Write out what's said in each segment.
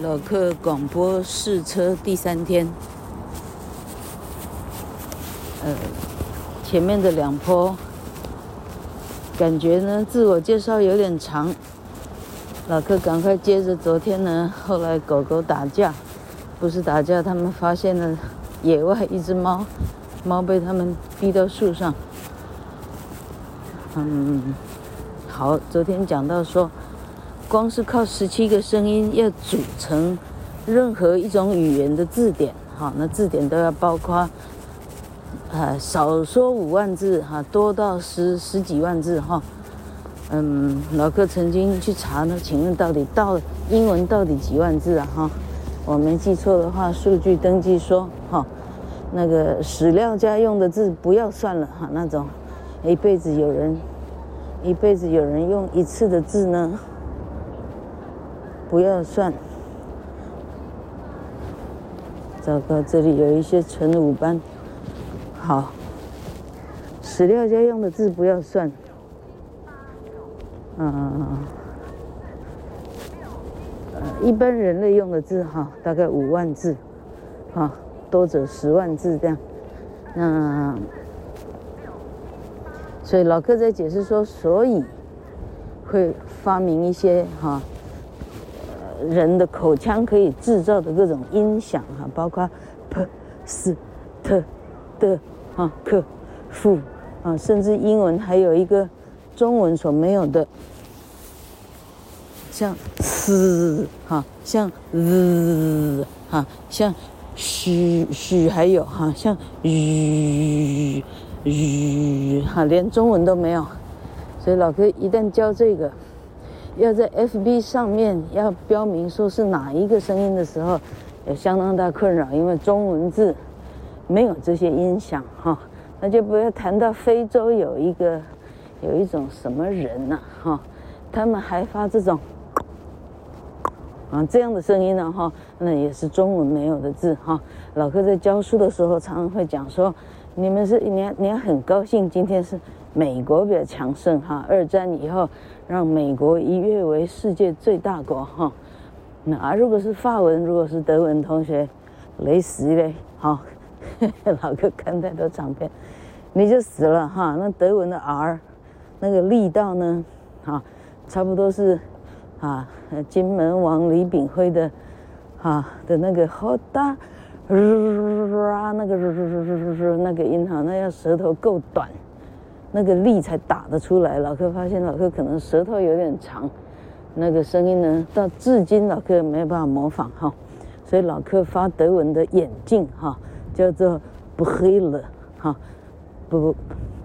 老客广播试车第三天，呃，前面的两坡感觉呢，自我介绍有点长，老客赶快接着昨天呢，后来狗狗打架，不是打架，他们发现了野外一只猫，猫被他们逼到树上，嗯，好，昨天讲到说。光是靠十七个声音要组成任何一种语言的字典，哈，那字典都要包括，呃，少说五万字，哈，多到十十几万字，哈，嗯，老哥曾经去查呢，请问到底到英文到底几万字啊？哈，我没记错的话，数据登记说，哈，那个史料家用的字不要算了，哈，那种一辈子有人一辈子有人用一次的字呢。不要算，糟糕，这里有一些纯五班。好，史料家用的字不要算。嗯，呃，一般人类用的字哈，大概五万字，哈，多则十万字这样。那，所以老客在解释说，所以会发明一些哈。人的口腔可以制造的各种音响哈，包括 p、s、t、的、啊、k、f 啊，甚至英文还有一个中文所没有的，像 s 哈，像 z 哈，像嘘嘘，还有哈，像吁吁哈，连中文都没有，所以老哥一旦教这个。要在 FB 上面要标明说是哪一个声音的时候，有相当大困扰，因为中文字没有这些音响哈。那就不要谈到非洲有一个有一种什么人呐哈，他们还发这种啊这样的声音呢哈，那也是中文没有的字哈。老哥在教书的时候常常会讲说，你们是你要你要很高兴，今天是美国比较强盛哈，二战以后。让美国一跃为世界最大国哈，那，如果是法文，如果是德文同学，雷死嘞哈，老哥看太多长片，你就死了哈。那德文的 R，那个力道呢，哈，差不多是啊，金门王李炳辉的哈的那个好大，那个那个音哈，那要舌头够短。那个力才打得出来，老客发现老客可能舌头有点长，那个声音呢，到至今老客没有办法模仿哈，所以老客发德文的眼镜哈，叫做不黑了哈，不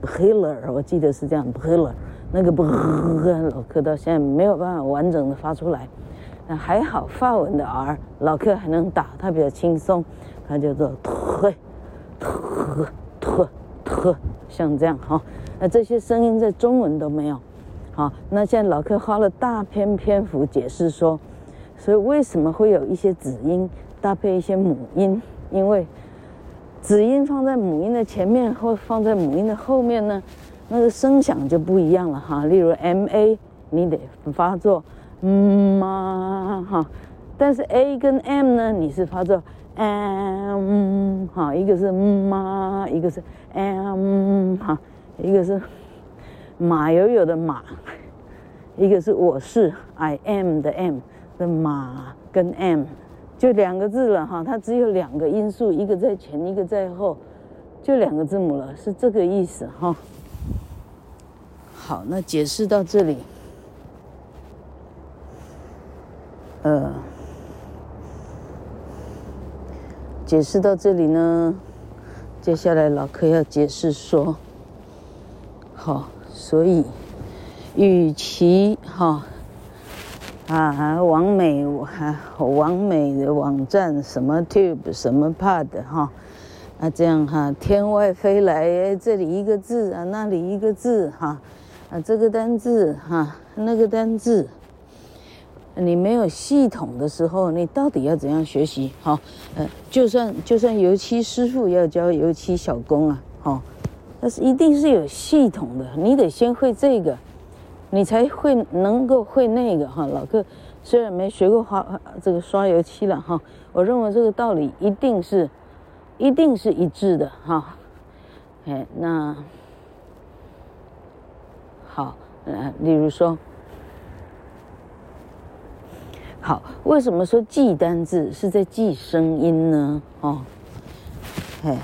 Brille 我记得是这样不黑了那个不老客到现在没有办法完整的发出来，那还好法文的 R 老客还能打，他比较轻松，他叫做 T T T T 像这样哈。那这些声音在中文都没有，好，那现在老客花了大篇篇幅解释说，所以为什么会有一些子音搭配一些母音？因为子音放在母音的前面或放在母音的后面呢，那个声响就不一样了哈。例如 m a，你得发作嗯嘛哈，但是 a 跟 m 呢，你是发作 m 哈，一个是妈，一个是 m 哈。一个是马友友的马，一个是我是 I am 的 M 的马跟 M，就两个字了哈，它只有两个音素，一个在前，一个在后，就两个字母了，是这个意思哈。好，那解释到这里，解释到这里呢，接下来老柯要解释说。好，所以，与其哈啊，网美啊，网美的网站什么 Tube 什么 pad 哈啊，这样哈，天外飞来，这里一个字啊，那里一个字哈啊，这个单字哈，那个单字，你没有系统的时候，你到底要怎样学习？哈，呃，就算就算油漆师傅要教油漆小工啊，好。但是一定是有系统的，你得先会这个，你才会能够会那个哈。老客虽然没学过画这个刷油漆了哈，我认为这个道理一定是，一定是一致的哈。哎，那好，呃，例如说，好，为什么说记单字是在记声音呢？哦，哎。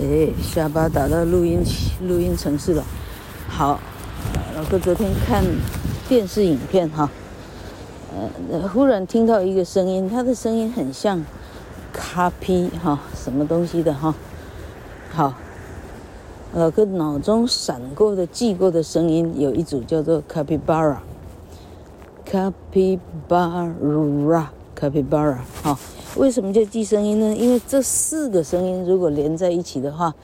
哎，下巴打到录音录音程式了。好，老哥昨天看电视影片哈，呃，忽然听到一个声音，他的声音很像咖啡哈，什么东西的哈。好，老哥脑中闪过的记过的声音有一组叫做卡皮巴拉，卡皮巴拉，卡皮巴拉，好。为什么叫记声音呢？因为这四个声音如果连在一起的话，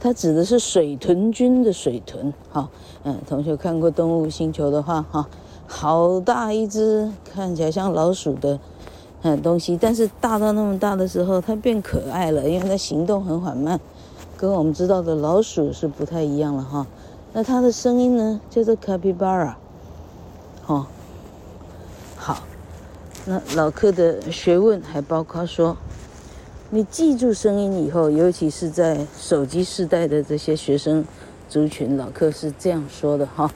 它指的是水豚君的水豚。哈，嗯，同学看过《动物星球》的话，哈，好大一只，看起来像老鼠的，嗯，东西，但是大到那么大的时候，它变可爱了，因为它行动很缓慢，跟我们知道的老鼠是不太一样了哈。那它的声音呢，叫做 capybara。好，好。那老客的学问还包括说，你记住声音以后，尤其是在手机时代的这些学生族群，老客是这样说的哈。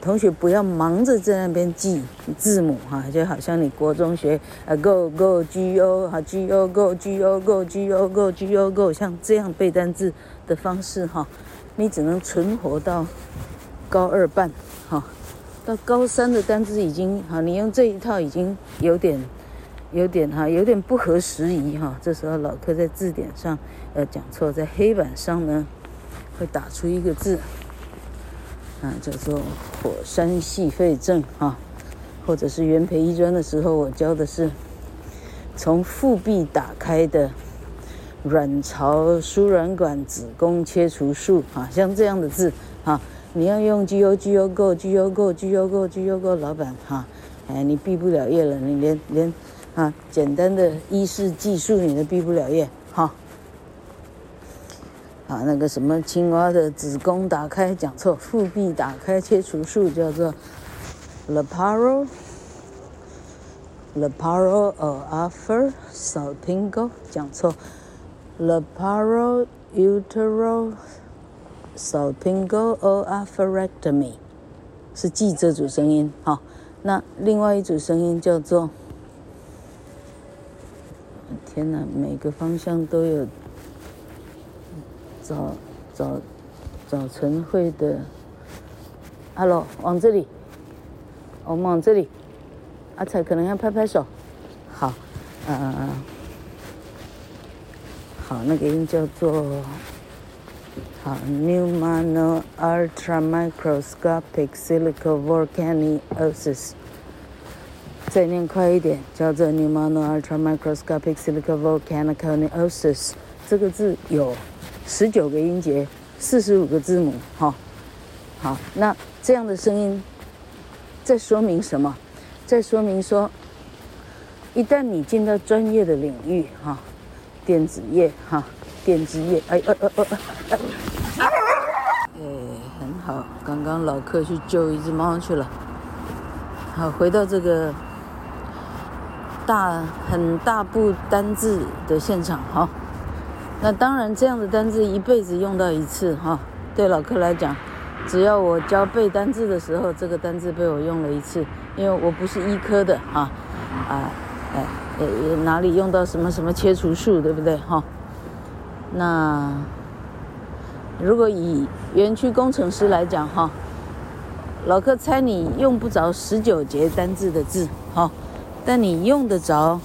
同学不要忙着在那边记字母哈，就好像你国中学啊，go go g o 哈，g o go g o go g o go g o go，go，像这样背单字的方式哈，你只能存活到高二半哈。到高三的单字已经哈，你用这一套已经有点，有点哈，有点不合时宜哈。这时候老柯在字典上呃讲错，在黑板上呢会打出一个字，啊叫做火山矽肺症哈，或者是元培医专的时候我教的是从腹壁打开的卵巢输卵管子宫切除术啊，像这样的字啊。你要用 G O G O Go G O Go G O Go G O Go，老板哈，哎，你毕不了业了，你连连啊简单的医事技术你都毕不了业。啊，那个什么青蛙的子宫打开讲错，腹壁打开切除术叫做 Laparo Laparo After Salpingo 讲错，Laparo Utero Salpingo-Oophorectomy 是记这组声音，好，那另外一组声音叫做，天哪，每个方向都有早早早晨会的阿罗往这里，我们往这里，阿彩可能要拍拍手，好，呃，好，那个音叫做。好，pneumono ultramicroscopic silicovolcanosis，再念快一点，叫做 pneumono ultramicroscopic silico volcanic osis。这个字有十九个音节，四十五个字母。哈，好，那这样的声音在说明什么？在说明说，一旦你进到专业的领域，哈，电子业，哈，电子业，哎，呃，呃，呃，呃。好，刚刚老客去救一只猫去了。好，回到这个大很大部单字的现场哈。那当然，这样的单字一辈子用到一次哈。对老客来讲，只要我教背单字的时候，这个单字被我用了一次，因为我不是医科的哈。啊，哎，呃，哪里用到什么什么切除术，对不对哈？那。如果以园区工程师来讲，哈，老柯猜你用不着十九节单字的字，哈，但你用得着。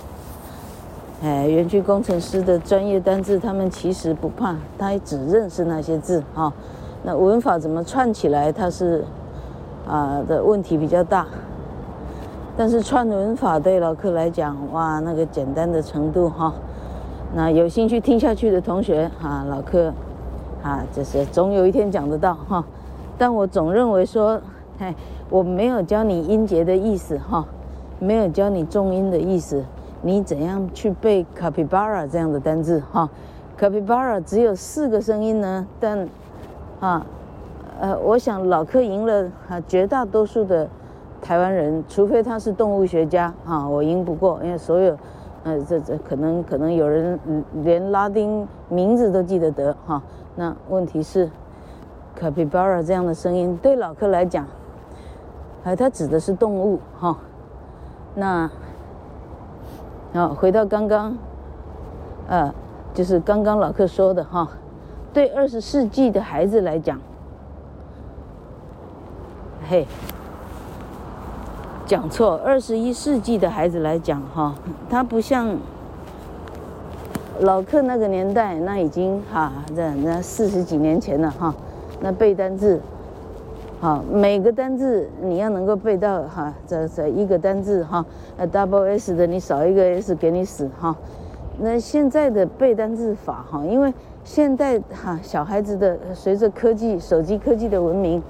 哎，园区工程师的专业单字，他们其实不怕，他只认识那些字，哈。那文法怎么串起来，它是啊的问题比较大。但是串文法对老柯来讲，哇，那个简单的程度，哈。那有兴趣听下去的同学，哈，老柯。啊，就是总有一天讲得到哈，但我总认为说，嘿，我没有教你音节的意思哈，没有教你重音的意思，你怎样去背 capybara 这样的单字哈？capybara 只有四个声音呢，但啊，呃，我想老柯赢了啊，绝大多数的台湾人，除非他是动物学家啊，我赢不过，因为所有，呃，这这可能可能有人连拉丁名字都记得得哈。那问题是，capybara 这样的声音对老柯来讲，哎，它指的是动物哈。那，好，回到刚刚，呃，就是刚刚老柯说的哈。对二十世纪的孩子来讲，嘿，讲错。二十一世纪的孩子来讲，哈，他不像老客那个年代，那已经哈，那那四十几年前了哈，那背单字，好，每个单字你要能够背到哈，这这一个单字哈，呃，double S 的你少一个 S 给你死哈。那现在的背单字法哈，因为。现在哈小孩子的随着科技手机科技的文明，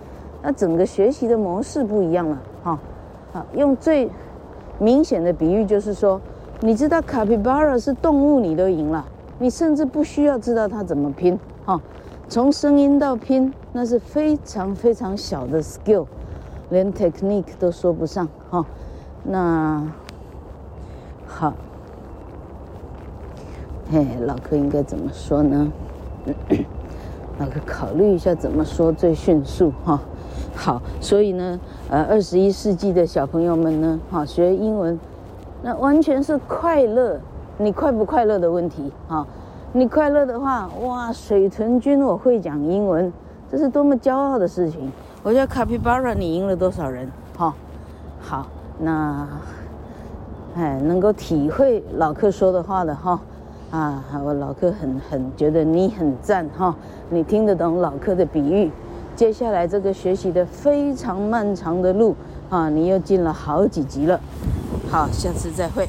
那整个学习的模式不一样了哈。好，用最明显的比喻就是说，你知道卡皮巴拉是动物，你都赢了。你甚至不需要知道它怎么拼哈，从声音到拼，那是非常非常小的 skill，连 technique 都说不上哈。那好，嘿，老柯应该怎么说呢？那个考虑一下怎么说最迅速哈。好，所以呢，呃，二十一世纪的小朋友们呢，哈，学英文，那完全是快乐，你快不快乐的问题哈。你快乐的话，哇，水豚君我会讲英文，这是多么骄傲的事情。我叫卡皮巴拉，你赢了多少人？哈，好，那，哎，能够体会老客说的话的哈。啊，我老客很很觉得你很赞哈，你听得懂老客的比喻。接下来这个学习的非常漫长的路啊，你又进了好几级了。好，下次再会。